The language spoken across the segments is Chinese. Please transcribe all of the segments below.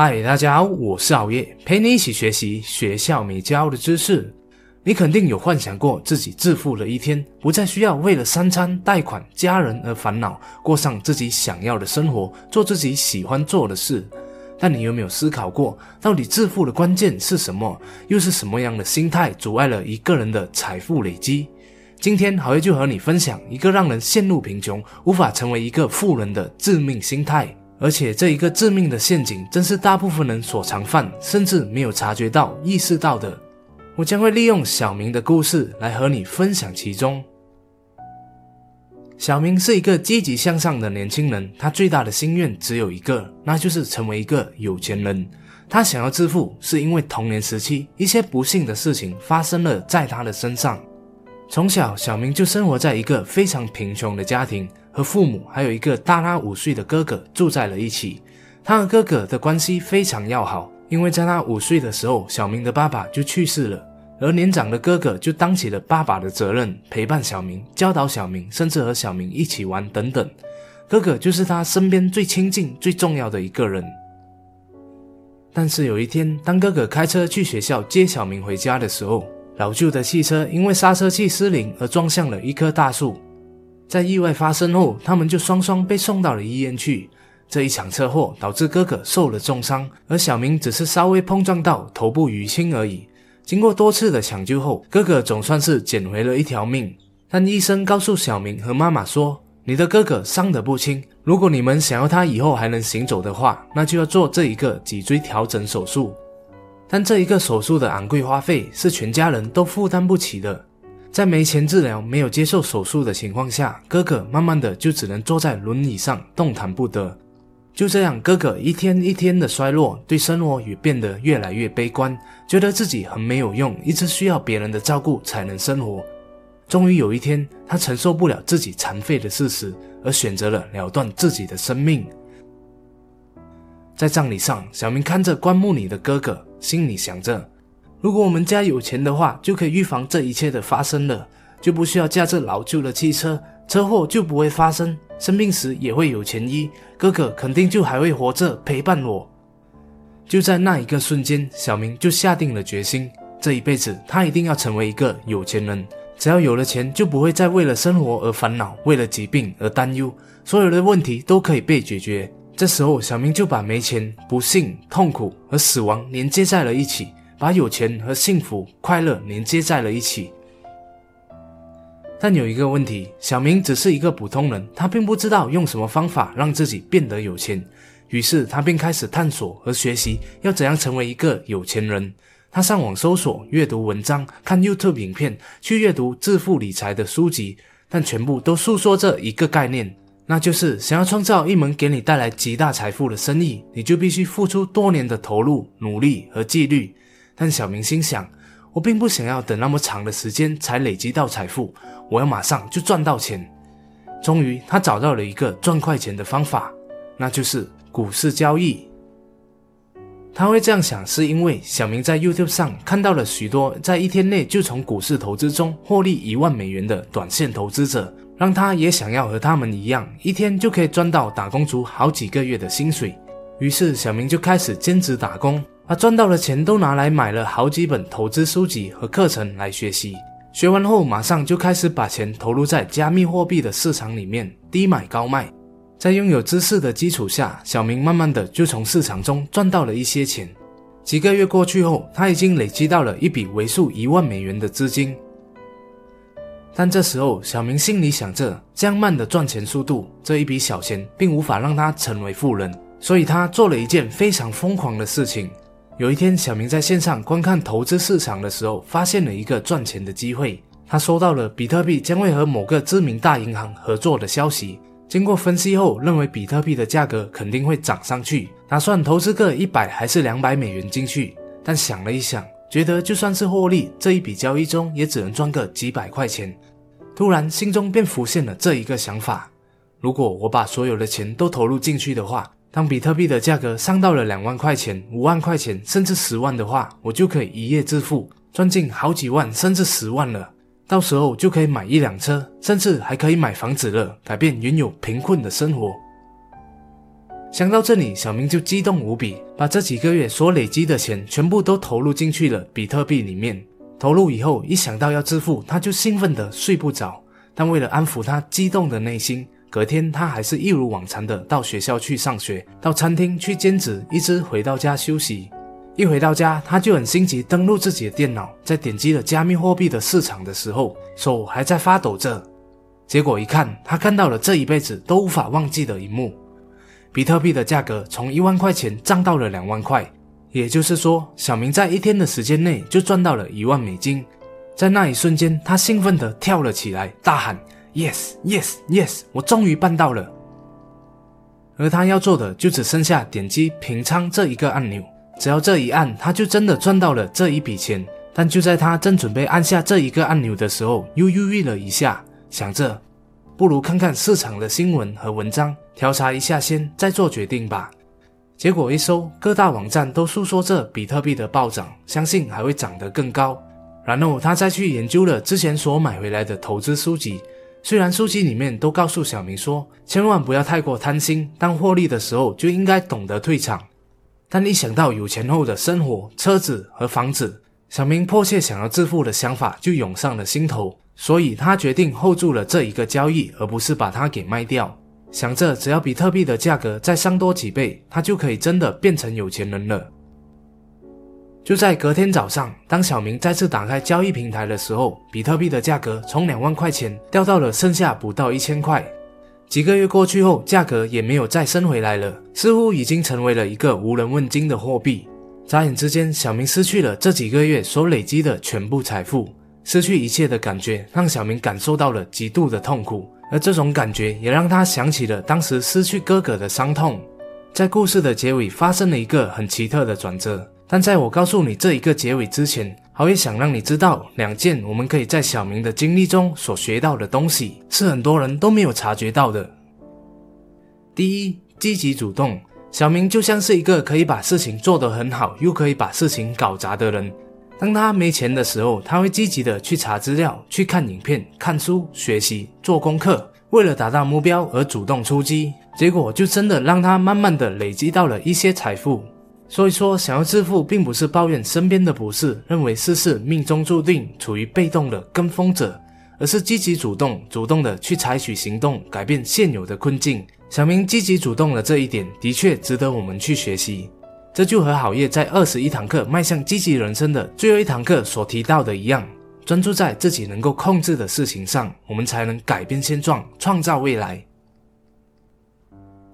嗨，大家好，我是熬夜，陪你一起学习学校没教的知识。你肯定有幻想过自己致富了一天，不再需要为了三餐、贷款、家人而烦恼，过上自己想要的生活，做自己喜欢做的事。但你有没有思考过，到底致富的关键是什么？又是什么样的心态阻碍了一个人的财富累积？今天，好夜就和你分享一个让人陷入贫穷、无法成为一个富人的致命心态。而且这一个致命的陷阱，正是大部分人所常犯，甚至没有察觉到、意识到的。我将会利用小明的故事来和你分享其中。小明是一个积极向上的年轻人，他最大的心愿只有一个，那就是成为一个有钱人。他想要致富，是因为童年时期一些不幸的事情发生了在他的身上。从小，小明就生活在一个非常贫穷的家庭。和父母还有一个大他五岁的哥哥住在了一起。他和哥哥的关系非常要好，因为在他五岁的时候，小明的爸爸就去世了，而年长的哥哥就当起了爸爸的责任，陪伴小明，教导小明，甚至和小明一起玩等等。哥哥就是他身边最亲近、最重要的一个人。但是有一天，当哥哥开车去学校接小明回家的时候，老旧的汽车因为刹车器失灵而撞向了一棵大树。在意外发生后，他们就双双被送到了医院去。这一场车祸导致哥哥受了重伤，而小明只是稍微碰撞到头部淤青而已。经过多次的抢救后，哥哥总算是捡回了一条命。但医生告诉小明和妈妈说：“你的哥哥伤得不轻，如果你们想要他以后还能行走的话，那就要做这一个脊椎调整手术。但这一个手术的昂贵花费是全家人都负担不起的。”在没钱治疗、没有接受手术的情况下，哥哥慢慢的就只能坐在轮椅上动弹不得。就这样，哥哥一天一天的衰落，对生活也变得越来越悲观，觉得自己很没有用，一直需要别人的照顾才能生活。终于有一天，他承受不了自己残废的事实，而选择了了断自己的生命。在葬礼上，小明看着棺木里的哥哥，心里想着。如果我们家有钱的话，就可以预防这一切的发生了，就不需要驾着老旧的汽车，车祸就不会发生，生病时也会有钱医，哥哥肯定就还会活着陪伴我。就在那一个瞬间，小明就下定了决心，这一辈子他一定要成为一个有钱人，只要有了钱，就不会再为了生活而烦恼，为了疾病而担忧，所有的问题都可以被解决。这时候，小明就把没钱、不幸、痛苦和死亡连接在了一起。把有钱和幸福、快乐连接在了一起，但有一个问题：小明只是一个普通人，他并不知道用什么方法让自己变得有钱。于是他便开始探索和学习要怎样成为一个有钱人。他上网搜索、阅读文章、看 YouTube 影片，去阅读致富理财的书籍，但全部都诉说着一个概念，那就是想要创造一门给你带来极大财富的生意，你就必须付出多年的投入、努力和纪律。但小明心想，我并不想要等那么长的时间才累积到财富，我要马上就赚到钱。终于，他找到了一个赚快钱的方法，那就是股市交易。他会这样想，是因为小明在 YouTube 上看到了许多在一天内就从股市投资中获利一万美元的短线投资者，让他也想要和他们一样，一天就可以赚到打工族好几个月的薪水。于是，小明就开始兼职打工。把赚到的钱都拿来买了好几本投资书籍和课程来学习，学完后马上就开始把钱投入在加密货币的市场里面，低买高卖。在拥有知识的基础下，小明慢慢的就从市场中赚到了一些钱。几个月过去后，他已经累积到了一笔为数一万美元的资金。但这时候，小明心里想着，这样慢的赚钱速度，这一笔小钱并无法让他成为富人，所以他做了一件非常疯狂的事情。有一天，小明在线上观看投资市场的时候，发现了一个赚钱的机会。他收到了比特币将会和某个知名大银行合作的消息。经过分析后，认为比特币的价格肯定会涨上去，打算投资个一百还是两百美元进去。但想了一想，觉得就算是获利，这一笔交易中也只能赚个几百块钱。突然，心中便浮现了这一个想法：如果我把所有的钱都投入进去的话。当比特币的价格上到了两万块钱、五万块钱，甚至十万的话，我就可以一夜致富，赚进好几万，甚至十万了。到时候就可以买一辆车，甚至还可以买房子了，改变原有贫困的生活。想到这里，小明就激动无比，把这几个月所累积的钱全部都投入进去了比特币里面。投入以后，一想到要致富，他就兴奋得睡不着。但为了安抚他激动的内心，隔天他还是一如往常的到学校去上学，到餐厅去兼职，一直回到家休息。一回到家，他就很心急，登录自己的电脑，在点击了加密货币的市场的时候，手还在发抖着。结果一看，他看到了这一辈子都无法忘记的一幕。比特币的价格从一万块钱涨到了两万块，也就是说，小明在一天的时间内就赚到了一万美金。在那一瞬间，他兴奋地跳了起来，大喊：“Yes, yes, yes！我终于办到了！”而他要做的就只剩下点击平仓这一个按钮，只要这一按，他就真的赚到了这一笔钱。但就在他正准备按下这一个按钮的时候，又犹豫了一下，想着。不如看看市场的新闻和文章，调查一下先，再做决定吧。结果一搜，各大网站都诉说着比特币的暴涨，相信还会涨得更高。然后他再去研究了之前所买回来的投资书籍，虽然书籍里面都告诉小明说，千万不要太过贪心，当获利的时候就应该懂得退场。但一想到有钱后的生活、车子和房子，小明迫切想要致富的想法就涌上了心头。所以他决定 hold 住了这一个交易，而不是把它给卖掉。想着只要比特币的价格再上多几倍，他就可以真的变成有钱人了。就在隔天早上，当小明再次打开交易平台的时候，比特币的价格从两万块钱掉到了剩下不到一千块。几个月过去后，价格也没有再升回来了，似乎已经成为了一个无人问津的货币。眨眼之间，小明失去了这几个月所累积的全部财富。失去一切的感觉让小明感受到了极度的痛苦，而这种感觉也让他想起了当时失去哥哥的伤痛。在故事的结尾发生了一个很奇特的转折，但在我告诉你这一个结尾之前，好也想让你知道两件我们可以在小明的经历中所学到的东西，是很多人都没有察觉到的。第一，积极主动。小明就像是一个可以把事情做得很好，又可以把事情搞砸的人。当他没钱的时候，他会积极的去查资料、去看影片、看书、学习、做功课，为了达到目标而主动出击。结果就真的让他慢慢的累积到了一些财富。所以说，想要致富，并不是抱怨身边的不是，认为事事命中注定，处于被动的跟风者，而是积极主动、主动的去采取行动，改变现有的困境。小明积极主动的这一点，的确值得我们去学习。这就和好业在二十一堂课迈向积极人生的最后一堂课所提到的一样，专注在自己能够控制的事情上，我们才能改变现状，创造未来。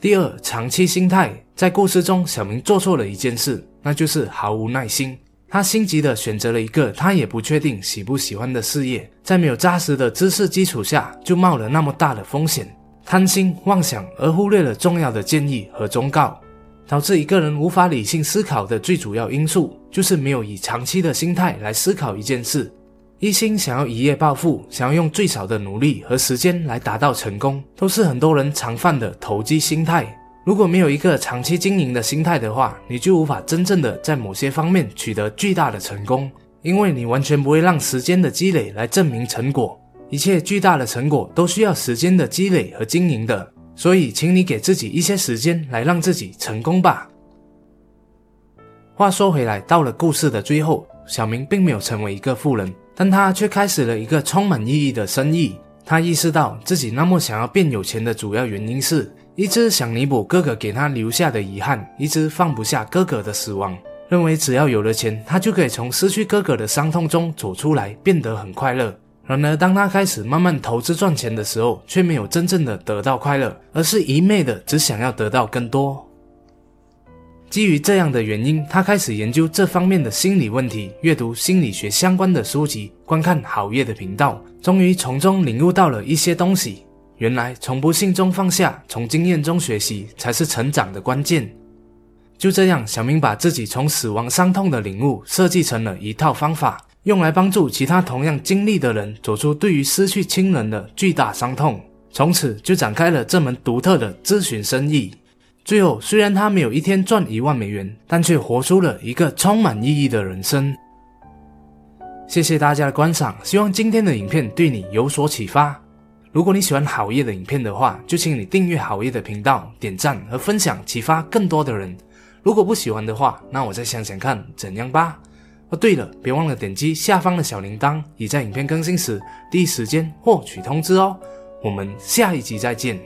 第二，长期心态，在故事中，小明做错了一件事，那就是毫无耐心。他心急的选择了一个他也不确定喜不喜欢的事业，在没有扎实的知识基础下，就冒了那么大的风险，贪心妄想，而忽略了重要的建议和忠告。导致一个人无法理性思考的最主要因素，就是没有以长期的心态来思考一件事，一心想要一夜暴富，想要用最少的努力和时间来达到成功，都是很多人常犯的投机心态。如果没有一个长期经营的心态的话，你就无法真正的在某些方面取得巨大的成功，因为你完全不会让时间的积累来证明成果，一切巨大的成果都需要时间的积累和经营的。所以，请你给自己一些时间来让自己成功吧。话说回来，到了故事的最后，小明并没有成为一个富人，但他却开始了一个充满意义的生意。他意识到自己那么想要变有钱的主要原因是，一直想弥补哥哥给他留下的遗憾，一直放不下哥哥的死亡，认为只要有了钱，他就可以从失去哥哥的伤痛中走出来，变得很快乐。然而，当他开始慢慢投资赚钱的时候，却没有真正的得到快乐，而是一昧的只想要得到更多。基于这样的原因，他开始研究这方面的心理问题，阅读心理学相关的书籍，观看好业的频道，终于从中领悟到了一些东西。原来，从不幸中放下，从经验中学习，才是成长的关键。就这样，小明把自己从死亡伤痛的领悟设计成了一套方法。用来帮助其他同样经历的人走出对于失去亲人的巨大伤痛，从此就展开了这门独特的咨询生意。最后，虽然他没有一天赚一万美元，但却活出了一个充满意义的人生。谢谢大家的观赏，希望今天的影片对你有所启发。如果你喜欢好业的影片的话，就请你订阅好业的频道，点赞和分享，启发更多的人。如果不喜欢的话，那我再想想看怎样吧。哦，对了，别忘了点击下方的小铃铛，以在影片更新时第一时间获取通知哦。我们下一集再见。